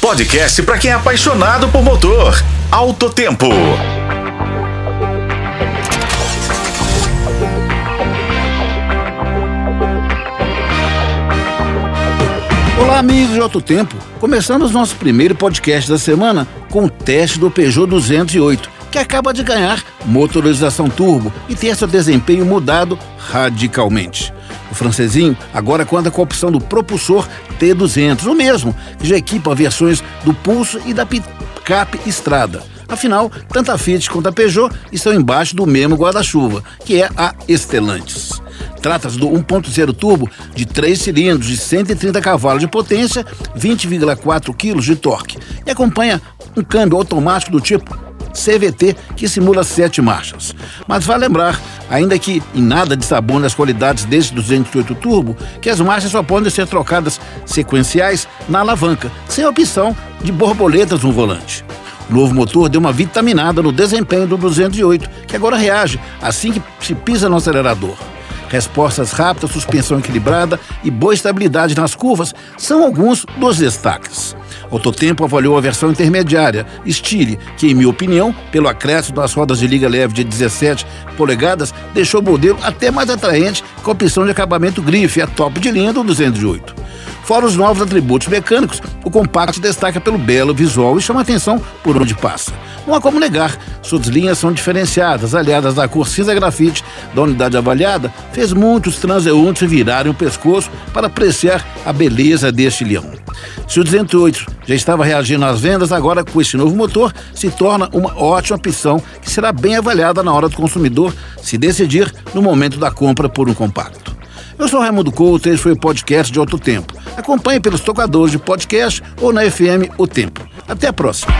podcast para quem é apaixonado por motor. Alto Tempo. Olá, amigos de Alto Tempo. Começamos nosso primeiro podcast da semana com o teste do Peugeot 208, que acaba de ganhar motorização turbo e ter seu desempenho mudado radicalmente. O francesinho agora conta com a opção do propulsor T200, o mesmo que já equipa versões do Pulso e da picape Estrada. Afinal, tanto a Fiat quanto a Peugeot estão embaixo do mesmo guarda-chuva, que é a Stellantis. Trata-se do 1.0 turbo de 3 cilindros de 130 cavalos de potência, 20,4 kg de torque e acompanha um câmbio automático do tipo CVT que simula sete marchas. Mas vale lembrar, ainda que em nada desabone as qualidades desse 208 Turbo, que as marchas só podem ser trocadas sequenciais na alavanca, sem opção de borboletas no volante. O novo motor deu uma vitaminada no desempenho do 208, que agora reage assim que se pisa no acelerador. Respostas rápidas, suspensão equilibrada e boa estabilidade nas curvas são alguns dos destaques. Autotempo avaliou a versão intermediária, Stile, que, em minha opinião, pelo acréscimo das rodas de liga leve de 17 polegadas, deixou o modelo até mais atraente com a opção de acabamento grife, a top de linha do 208. Fora os novos atributos mecânicos, o compacto destaca pelo belo visual e chama atenção por onde passa. Não há como negar, suas linhas são diferenciadas, aliadas à cor cinza grafite da unidade avaliada, fez muitos transeuntes virarem o pescoço para apreciar a beleza deste leão. Se o 208 já estava reagindo às vendas, agora com este novo motor se torna uma ótima opção que será bem avaliada na hora do consumidor se decidir no momento da compra por um compacto. Eu sou Raimundo Couto e esse foi o podcast de Outro Tempo. Acompanhe pelos tocadores de podcast ou na FM O Tempo. Até a próxima.